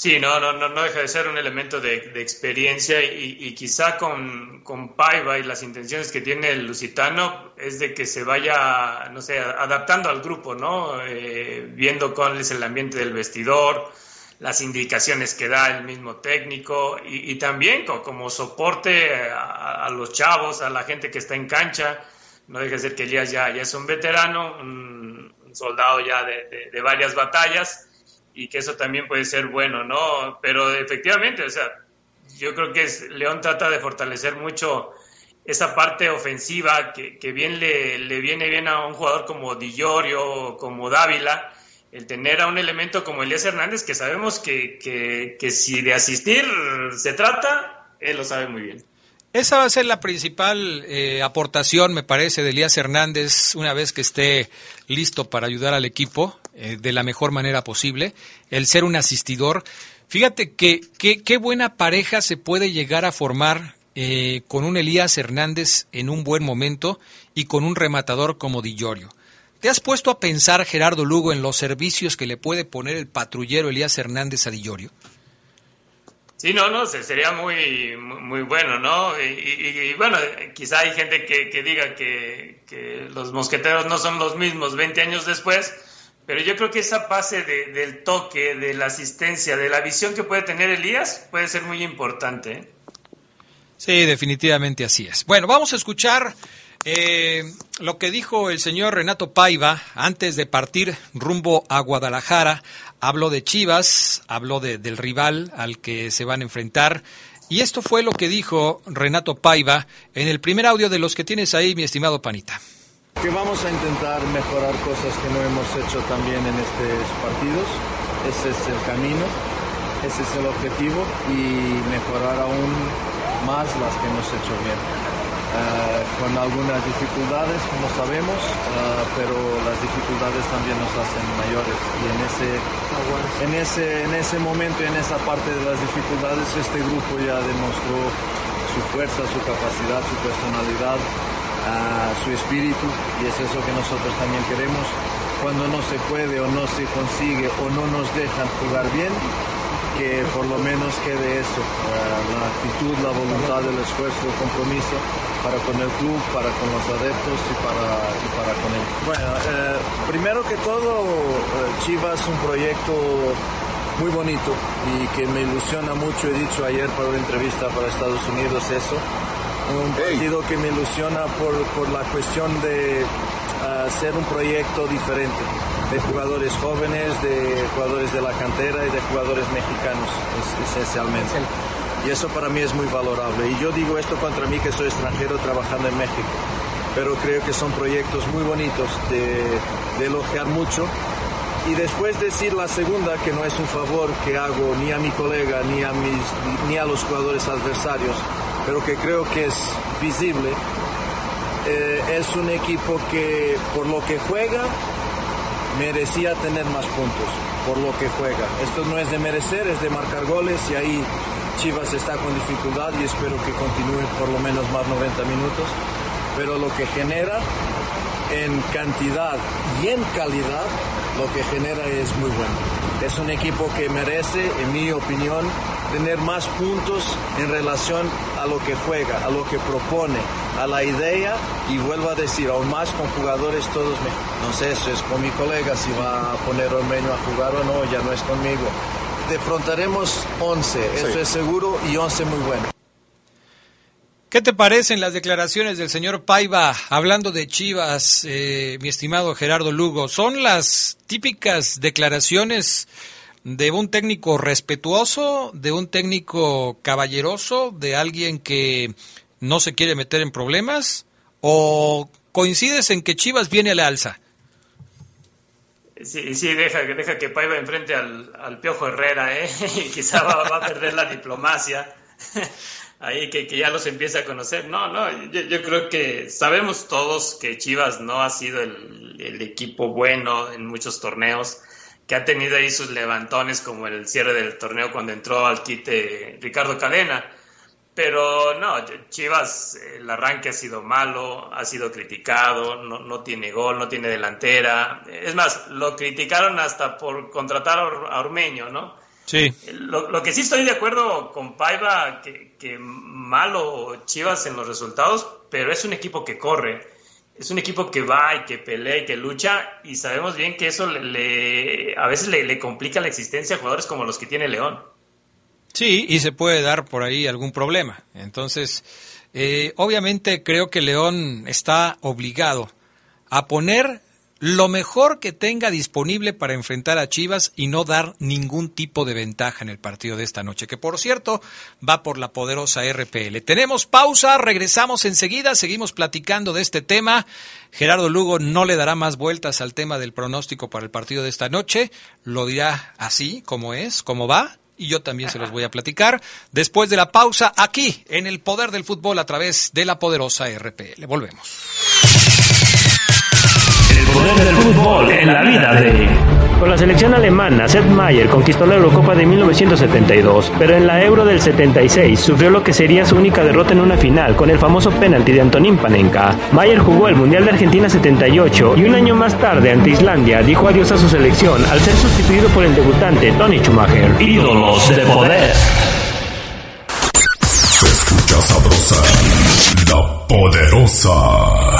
Sí, no, no, no, deja de ser un elemento de, experiencia y, quizá con, con, Paiva y las intenciones que tiene el lusitano es de que se vaya, no sé, adaptando al grupo, ¿no? Eh, viendo cuál es el ambiente del vestidor, las indicaciones que da el mismo técnico y, también como, soporte a, los chavos, a la gente que está en cancha. No deja de ser que Elías ya, ya es un veterano, un, soldado ya de varias batallas y que eso también puede ser bueno, ¿no? Pero efectivamente, o sea, yo creo que León trata de fortalecer mucho esa parte ofensiva que, que bien le, viene bien a un jugador como Di Giorgio, como Dávila, el tener a un elemento como Elías Hernández, que sabemos que, que, que si de asistir se trata, él lo sabe muy bien. Esa va a ser la principal eh, aportación, me parece, de Elías Hernández una vez que esté listo para ayudar al equipo eh, de la mejor manera posible, el ser un asistidor. Fíjate que qué buena pareja se puede llegar a formar eh, con un Elías Hernández en un buen momento y con un rematador como Di Giorgio. ¿Te has puesto a pensar, Gerardo Lugo, en los servicios que le puede poner el patrullero Elías Hernández a Di? Sí, no, no, sería muy, muy bueno, ¿no? Y, bueno, quizá hay gente que, diga que, los mosqueteros no son los mismos 20 años después, pero yo creo que esa base del toque, de la asistencia, de la visión que puede tener Elías puede ser muy importante. ¿eh? Sí, definitivamente así es. Bueno, vamos a escuchar eh, lo que dijo el señor Renato Paiva antes de partir rumbo a Guadalajara Habló de Chivas, habló de, del rival al que se van a enfrentar. Y esto fue lo que dijo Renato Paiva en el primer audio de los que tienes ahí, mi estimado Panita. Que vamos a intentar mejorar cosas que no hemos hecho también en estos partidos. Ese es el camino, ese es el objetivo y mejorar aún más las que hemos hecho bien. Eh, con algunas dificultades, como sabemos, eh, pero las dificultades también nos hacen mayores. Y en ese, en ese, en ese momento en esa parte de las dificultades, este grupo ya demostró su fuerza, su capacidad, su personalidad, eh, su espíritu, y es eso que nosotros también queremos. Cuando no se puede o no se consigue o no nos dejan jugar bien, que por lo menos quede eso, la actitud, la voluntad, el esfuerzo, el compromiso para con el club, para con los adeptos y para, para con él. Bueno, eh, primero que todo, eh, Chivas es un proyecto muy bonito y que me ilusiona mucho, he dicho ayer para una entrevista para Estados Unidos eso, un partido que me ilusiona por, por la cuestión de hacer un proyecto diferente de jugadores jóvenes, de jugadores de la cantera y de jugadores mexicanos, esencialmente. Y eso para mí es muy valorable. Y yo digo esto contra mí que soy extranjero trabajando en México. Pero creo que son proyectos muy bonitos de, elogiar mucho. Y después decir la segunda, que no es un favor que hago ni a mi colega ni a, mis, ni a los jugadores adversarios, pero que creo que es visible, eh, es un equipo que por lo que juega merecía tener más puntos por lo que juega. Esto no es de merecer, es de marcar goles y ahí Chivas está con dificultad y espero que continúe por lo menos más 90 minutos. Pero lo que genera en cantidad y en calidad, lo que genera es muy bueno. Es un equipo que merece, en mi opinión, tener más puntos en relación a lo que juega, a lo que propone, a la idea y vuelvo a decir, aún más con jugadores todos, no sé, eso es con mi colega si va a poner Ormeño a jugar o no, ya no es conmigo. Defrontaremos 11, eso es seguro y 11 muy bueno. ¿Qué te parecen las declaraciones del señor Paiva hablando de Chivas, eh, mi estimado Gerardo Lugo? ¿Son las típicas declaraciones de un técnico respetuoso, de un técnico caballeroso, de alguien que no se quiere meter en problemas? ¿O coincides en que Chivas viene a la alza? Sí, sí, deja, deja que Paiva enfrente al, al Piojo Herrera, ¿eh? *laughs* y quizá va, a perder la diplomacia. *laughs* ahí que, que, ya los empieza a conocer. No, no, yo, yo, creo que sabemos todos que Chivas no ha sido el, el, equipo bueno en muchos torneos, que ha tenido ahí sus levantones como el cierre del torneo cuando entró al quite Ricardo Cadena. Pero no, Chivas, el arranque ha sido malo, ha sido criticado, no, no tiene gol, no tiene delantera. Es más, lo criticaron hasta por contratar a Ormeño, ¿no? Sí. Lo, lo, que sí estoy de acuerdo con Paiva, que, que, malo Chivas en los resultados, pero es un equipo que corre, es un equipo que va y que pelea y que lucha, y sabemos bien que eso le, a veces le, le, complica la existencia a jugadores como los que tiene León. Sí, y se puede dar por ahí algún problema. Entonces, eh, obviamente creo que León está obligado a poner lo mejor que tenga disponible para enfrentar a Chivas y no dar ningún tipo de ventaja en el partido de esta noche, que por cierto va por la poderosa RPL. Tenemos pausa, regresamos enseguida, seguimos platicando de este tema. Gerardo Lugo no le dará más vueltas al tema del pronóstico para el partido de esta noche, lo dirá así, como es, como va, y yo también se los voy a platicar después de la pausa aquí en el Poder del Fútbol a través de la poderosa RPL. Volvemos. El poder del fútbol en la vida de... Con la selección alemana, Seth Mayer conquistó la Eurocopa de 1972, pero en la Euro del 76 sufrió lo que sería su única derrota en una final con el famoso penalti de Antonín Panenka. Mayer jugó el Mundial de Argentina 78 y un año más tarde ante Islandia dijo adiós a su selección al ser sustituido por el debutante Tony Schumacher. Ídolos de poder. Se escucha sabrosa, la poderosa.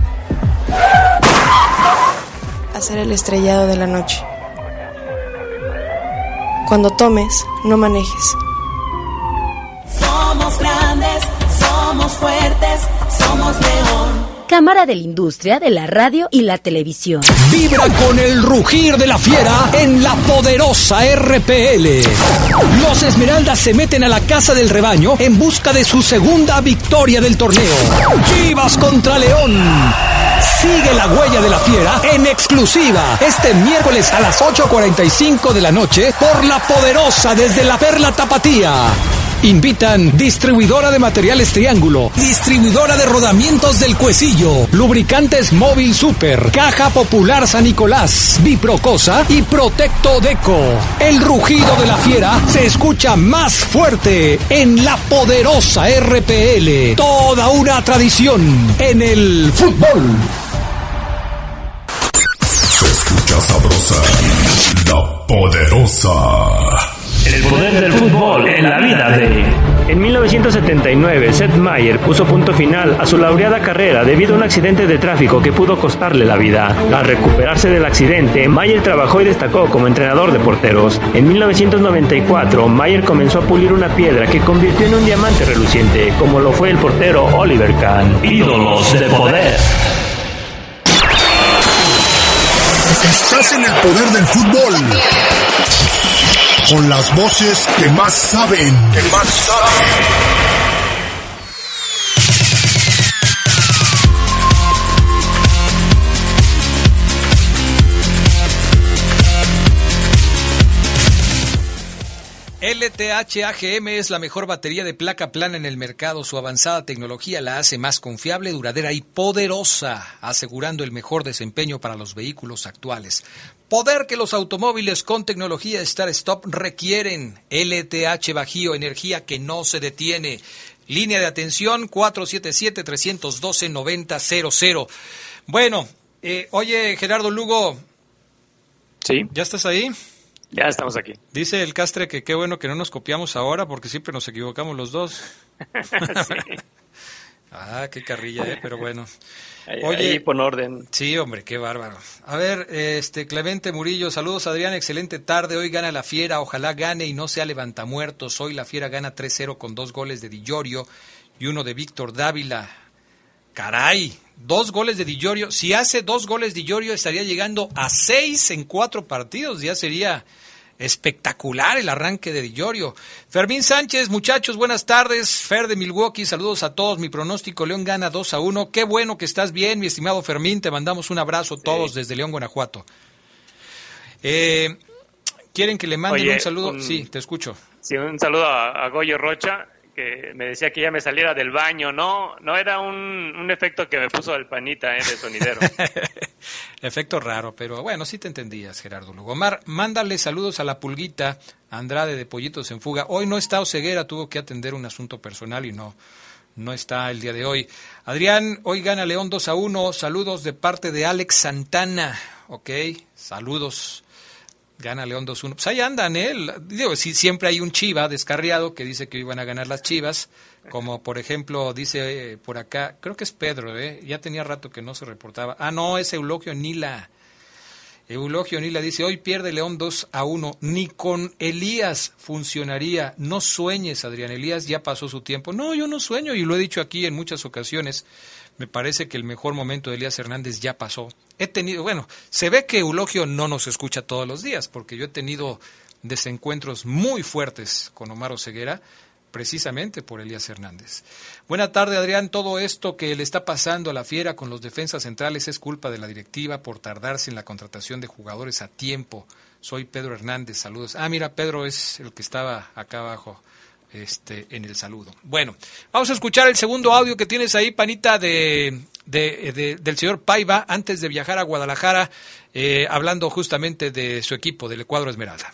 hacer el estrellado de la noche. Cuando tomes, no manejes. Somos grandes, somos fuertes, somos león. Cámara de la Industria de la Radio y la Televisión. Vibra con el rugir de la fiera en la poderosa RPL. Los Esmeraldas se meten a la casa del rebaño en busca de su segunda victoria del torneo. Chivas contra León. Sigue la huella de la fiera en exclusiva este miércoles a las 8.45 de la noche por la poderosa desde la Perla Tapatía. Invitan distribuidora de materiales Triángulo, distribuidora de rodamientos del Cuecillo, lubricantes Móvil Super, Caja Popular San Nicolás, Biprocosa y Protecto Deco. El rugido de la fiera se escucha más fuerte en la poderosa RPL. Toda una tradición en el fútbol. Se escucha sabrosa, la poderosa. El poder del fútbol en la vida de... En 1979, Seth Mayer puso punto final a su laureada carrera debido a un accidente de tráfico que pudo costarle la vida. Al recuperarse del accidente, Mayer trabajó y destacó como entrenador de porteros. En 1994, Mayer comenzó a pulir una piedra que convirtió en un diamante reluciente, como lo fue el portero Oliver Kahn. Ídolos de poder. Estás en el poder del fútbol. Con las voces que más saben. Que más saben. LTH AGM es la mejor batería de placa plana en el mercado. Su avanzada tecnología la hace más confiable, duradera y poderosa, asegurando el mejor desempeño para los vehículos actuales. Poder que los automóviles con tecnología Start Stop requieren. LTH Bajío, energía que no se detiene. Línea de atención 477-312-9000. Bueno, eh, oye Gerardo Lugo. Sí. ¿Ya estás ahí? Ya estamos aquí. Dice el Castre que qué bueno que no nos copiamos ahora porque siempre nos equivocamos los dos. *laughs* ah, qué carrilla, eh, pero bueno. *laughs* Oye, pon orden. Sí, hombre, qué bárbaro. A ver, este Clemente Murillo, saludos Adrián, excelente tarde. Hoy gana la Fiera, ojalá gane y no sea levantamuertos. Hoy la Fiera gana 3-0 con dos goles de Di y uno de Víctor Dávila. Caray, dos goles de Di Si hace dos goles Di estaría llegando a seis en cuatro partidos. Ya sería espectacular el arranque de Di Fermín Sánchez, muchachos, buenas tardes. Fer de Milwaukee, saludos a todos. Mi pronóstico, León gana 2 a 1. Qué bueno que estás bien, mi estimado Fermín. Te mandamos un abrazo todos desde León, Guanajuato. Eh, ¿Quieren que le manden un saludo? sí, te escucho. Sí, un saludo a Goyo Rocha me decía que ya me saliera del baño, no, no era un, efecto que me puso el panita eh, de sonidero. *laughs* efecto raro, pero bueno, sí te entendías, Gerardo Lugomar. Mándale saludos a la pulguita Andrade de Pollitos en Fuga. Hoy no está Oseguera, tuvo que atender un asunto personal y no, no está el día de hoy. Adrián, hoy gana León 2 a 1. Saludos de parte de Alex Santana. Ok, saludos. Gana León 2-1. Pues ahí andan, ¿eh? Digo, sí, siempre hay un chiva descarriado que dice que iban a ganar las chivas. Como por ejemplo, dice eh, por acá, creo que es Pedro, ¿eh? Ya tenía rato que no se reportaba. Ah, no, es Eulogio Nila. Eulogio Nila dice, hoy pierde León 2 a 1. Ni con Elías funcionaría. No sueñes, Adrián. Elías ya pasó su tiempo. No, yo no sueño y lo he dicho aquí en muchas ocasiones. Me parece que el mejor momento de Elías Hernández ya pasó. He tenido, bueno, se ve que Eulogio no nos escucha todos los días, porque yo he tenido desencuentros muy fuertes con Omar Ceguera, precisamente por Elías Hernández. Buena tarde, Adrián. Todo esto que le está pasando a la fiera con los defensas centrales es culpa de la directiva por tardarse en la contratación de jugadores a tiempo. Soy Pedro Hernández, saludos. Ah, mira, Pedro es el que estaba acá abajo este, en el saludo. Bueno, vamos a escuchar el segundo audio que tienes ahí, panita, de, del señor Paiva, antes de viajar a Guadalajara, eh, hablando justamente de su equipo, del Ecuador Esmeralda.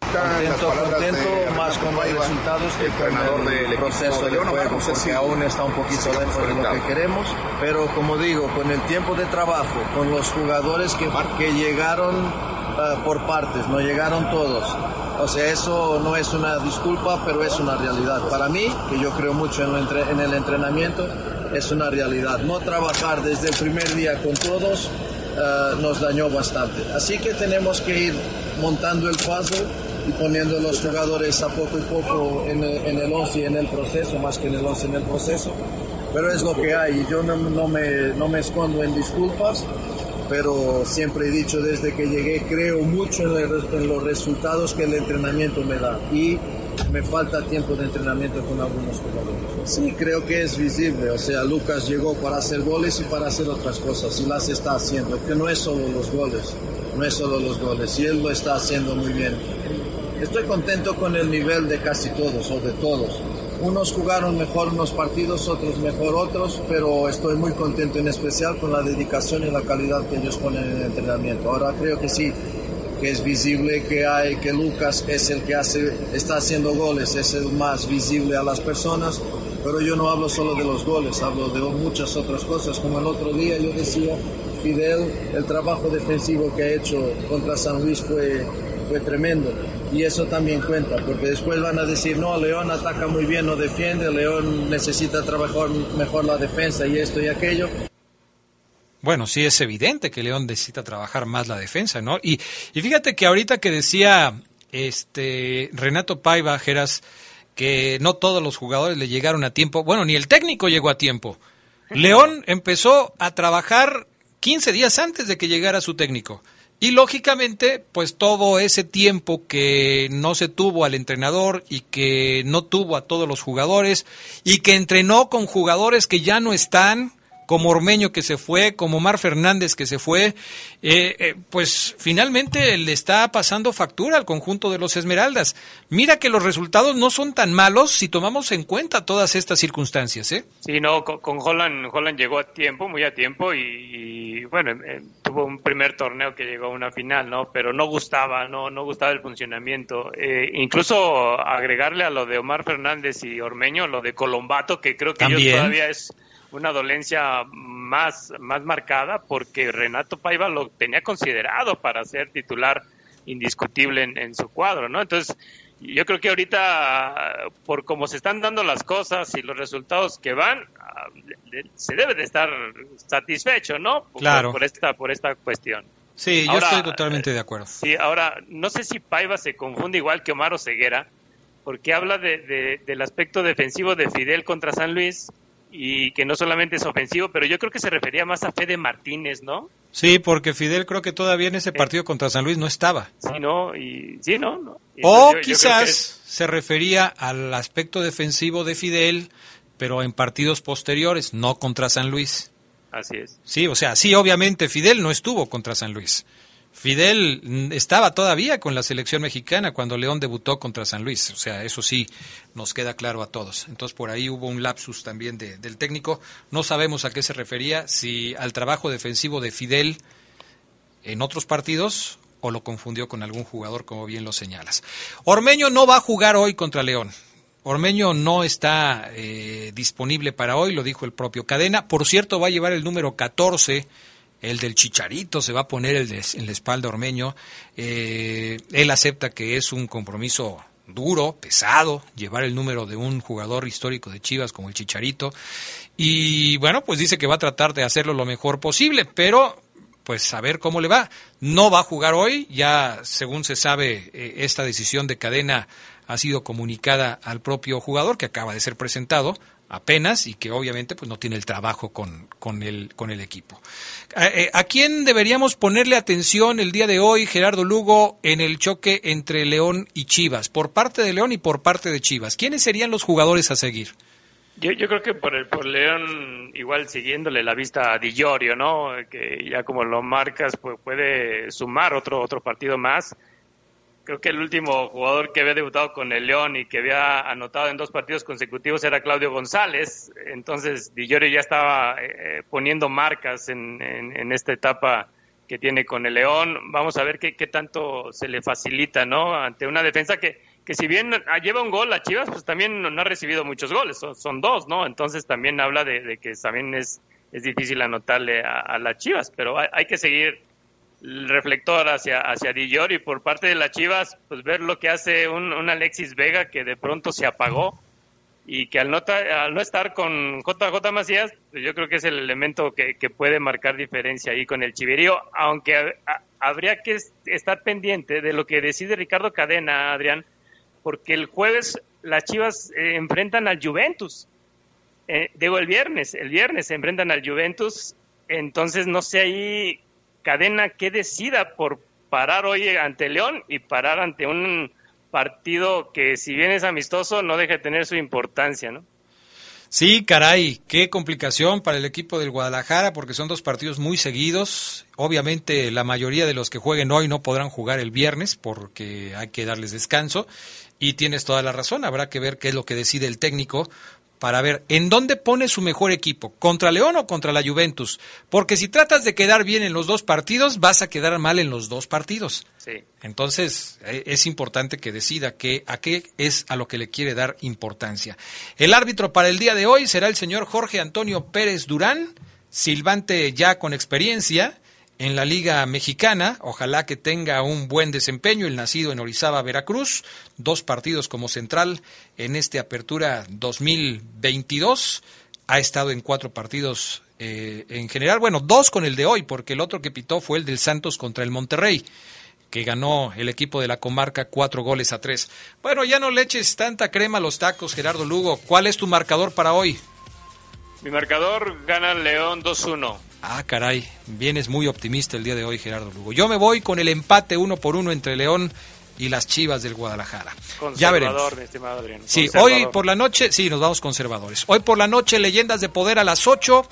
Contento, contento, más con los resultados que con el proceso de juego, porque aún está un poquito lejos de lo que queremos, pero como digo, con el tiempo de trabajo, con los jugadores que, que llegaron uh, por partes, no llegaron todos, o sea, eso no es una disculpa, pero es una realidad. Para mí, que yo creo mucho en, el entrenamiento, es una realidad. No trabajar desde el primer día con todos eh, nos dañó bastante. Así que tenemos que ir montando el puzzle y poniendo los jugadores a poco y poco en el, 11 y en el proceso, más que en el 11 en el proceso. Pero es lo que hay. Yo no, no, me, no me escondo en disculpas pero siempre he dicho desde que llegué, creo mucho en, los resultados que el entrenamiento me da y me falta tiempo de entrenamiento con algunos jugadores. Sí, creo que es visible, o sea, Lucas llegó para hacer goles y para hacer otras cosas y las está haciendo, que no es solo los goles, no es solo los goles y él lo está haciendo muy bien. Estoy contento con el nivel de casi todos o de todos unos jugaron mejor unos partidos, otros mejor otros, pero estoy muy contento en especial con la dedicación y la calidad que ellos ponen en el entrenamiento. Ahora creo que sí, que es visible que hay que Lucas es el que hace, está haciendo goles, es el más visible a las personas, pero yo no hablo solo de los goles, hablo de muchas otras cosas, como el otro día yo decía, Fidel, el trabajo defensivo que ha hecho contra San Luis fue, fue tremendo y eso también cuenta, porque después van a decir, no, León ataca muy bien, no defiende, León necesita trabajar mejor la defensa y esto y aquello. Bueno, sí es evidente que León necesita trabajar más la defensa, ¿no? Y, y fíjate que ahorita que decía este Renato Paiva, Geras, que no todos los jugadores le llegaron a tiempo, bueno, ni el técnico llegó a tiempo. León empezó a trabajar 15 días antes de que llegara su técnico Y lógicamente, pues todo ese tiempo que no se tuvo al entrenador y que no tuvo a todos los jugadores y que entrenó con jugadores que ya no están, como Ormeño que se fue, como Mar Fernández que se fue, eh, eh, pues finalmente le está pasando factura al conjunto de los Esmeraldas. Mira que los resultados no son tan malos si tomamos en cuenta todas estas circunstancias, ¿eh? Sí, no, con, Holland, Holland llegó a tiempo, muy a tiempo y, bueno, eh, tuvo un primer torneo que llegó a una final, ¿no? Pero no gustaba, no, no gustaba el funcionamiento. incluso agregarle a lo de Omar Fernández y Ormeño, lo de Colombato, que creo que ellos todavía es una dolencia más, más marcada porque Renato Paiva lo tenía considerado para ser titular indiscutible en, su cuadro, ¿no? Entonces, yo creo que ahorita, por cómo se están dando las cosas y los resultados que van, ah, se debe de estar satisfecho, ¿no? claro. Por esta, por esta cuestión. Sí, yo estoy totalmente de acuerdo. Sí, ahora, no sé si Paiva se confunde igual que Omar Ceguera, porque habla de, del aspecto defensivo de Fidel contra San Luis, y que no solamente es ofensivo, pero yo creo que se refería más a Fede Martínez, ¿no? Sí, porque Fidel creo que todavía en ese partido contra San Luis no estaba. Sí, no, y sí, no, o quizás se refería al aspecto defensivo de Fidel, pero en partidos posteriores, no contra San Luis. Así es. Sí, o sea, sí, obviamente Fidel no estuvo contra San Luis. Fidel estaba todavía con la selección mexicana cuando León debutó contra San Luis. O sea, eso sí nos queda claro a todos. Entonces, por ahí hubo un lapsus también del técnico. No sabemos a qué se refería, si al trabajo defensivo de Fidel en otros partidos o lo confundió con algún jugador, como bien lo señalas. Ormeño no va a jugar hoy contra León. Ormeño no está eh, disponible para hoy, lo dijo el propio Cadena. Por cierto, va a llevar el número 14 el del Chicharito se va a poner el en la espalda Ormeño. Eh, él acepta que es un compromiso duro, pesado, llevar el número de un jugador histórico de Chivas como el Chicharito. Y bueno, pues dice que va a tratar de hacerlo lo mejor posible, pero pues a ver cómo le va. No va a jugar hoy, ya según se sabe, eh, esta decisión de cadena ha sido comunicada al propio jugador que acaba de ser presentado apenas y que obviamente pues no tiene el trabajo con, con, el, con el equipo. Eh, ¿A, quién deberíamos ponerle atención el día de hoy, Gerardo Lugo, en el choque entre León y Chivas? Por parte de León y por parte de Chivas. ¿Quiénes serían los jugadores a seguir? Yo, yo creo que por el por León, igual siguiéndole la vista a Di Giorgio, ¿no? Que ya como lo marcas, pues puede sumar otro, otro partido más creo que el último jugador que había debutado con el León y que había anotado en dos partidos consecutivos era Claudio González. Entonces, Di ya estaba eh, poniendo marcas en, esta etapa que tiene con el León. Vamos a ver qué, tanto se le facilita, ¿no? Ante una defensa que, que si bien lleva un gol a Chivas, pues también no ha recibido muchos goles, son, dos, ¿no? Entonces también habla de, que también es, es difícil anotarle a, a las Chivas, pero hay que seguir el reflector hacia, hacia y por parte de las Chivas, pues ver lo que hace un, Alexis Vega que de pronto se apagó y que al no, al no estar con JJ Macías, pues yo creo que es el elemento que, puede marcar diferencia ahí con el Chiverío, aunque habría que estar pendiente de lo que decide Ricardo Cadena, Adrián, porque el jueves las Chivas eh, enfrentan al Juventus. Eh, digo, el viernes, el viernes se enfrentan al Juventus, entonces no sé ahí cadena que decida por parar hoy ante León y parar ante un partido que si bien es amistoso no deja de tener su importancia, ¿no? Sí, caray, qué complicación para el equipo del Guadalajara porque son dos partidos muy seguidos. Obviamente la mayoría de los que jueguen hoy no podrán jugar el viernes porque hay que darles descanso. Y tienes toda la razón, habrá que ver qué es lo que decide el técnico para ver en dónde pone su mejor equipo, contra León o contra la Juventus. Porque si tratas de quedar bien en los dos partidos, vas a quedar mal en los dos partidos. Sí. Entonces, eh, es importante que decida que, a qué es a lo que le quiere dar importancia. El árbitro para el día de hoy será el señor Jorge Antonio Pérez Durán, silbante ya con experiencia en la Liga Mexicana. Ojalá que tenga un buen desempeño. El nacido en Orizaba, Veracruz. Dos partidos como central en este Apertura 2022. Ha estado en cuatro partidos eh, en general. Bueno, dos con el de hoy, porque el otro que pitó fue el del Santos contra el Monterrey que ganó el equipo de la comarca cuatro goles a tres. Bueno, ya no le eches tanta crema a los tacos, Gerardo Lugo. ¿Cuál es tu marcador para hoy? Mi marcador gana León 2-1. Ah, caray, vienes muy optimista el día de hoy, Gerardo Lugo. Yo me voy con el empate uno por uno entre León y las Chivas del Guadalajara. Ya veremos. mi estimado Adrián. Sí, hoy por la noche, sí, nos vamos conservadores. Hoy por la noche, Leyendas de Poder a las 8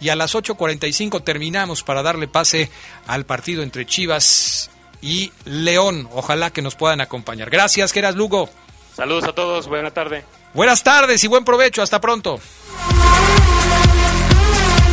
y a las 8.45 terminamos para darle pase al partido entre Chivas y León. Ojalá que nos puedan acompañar. Gracias, Geras Lugo. Saludos a todos, buena tarde. Buenas tardes y buen provecho, hasta pronto.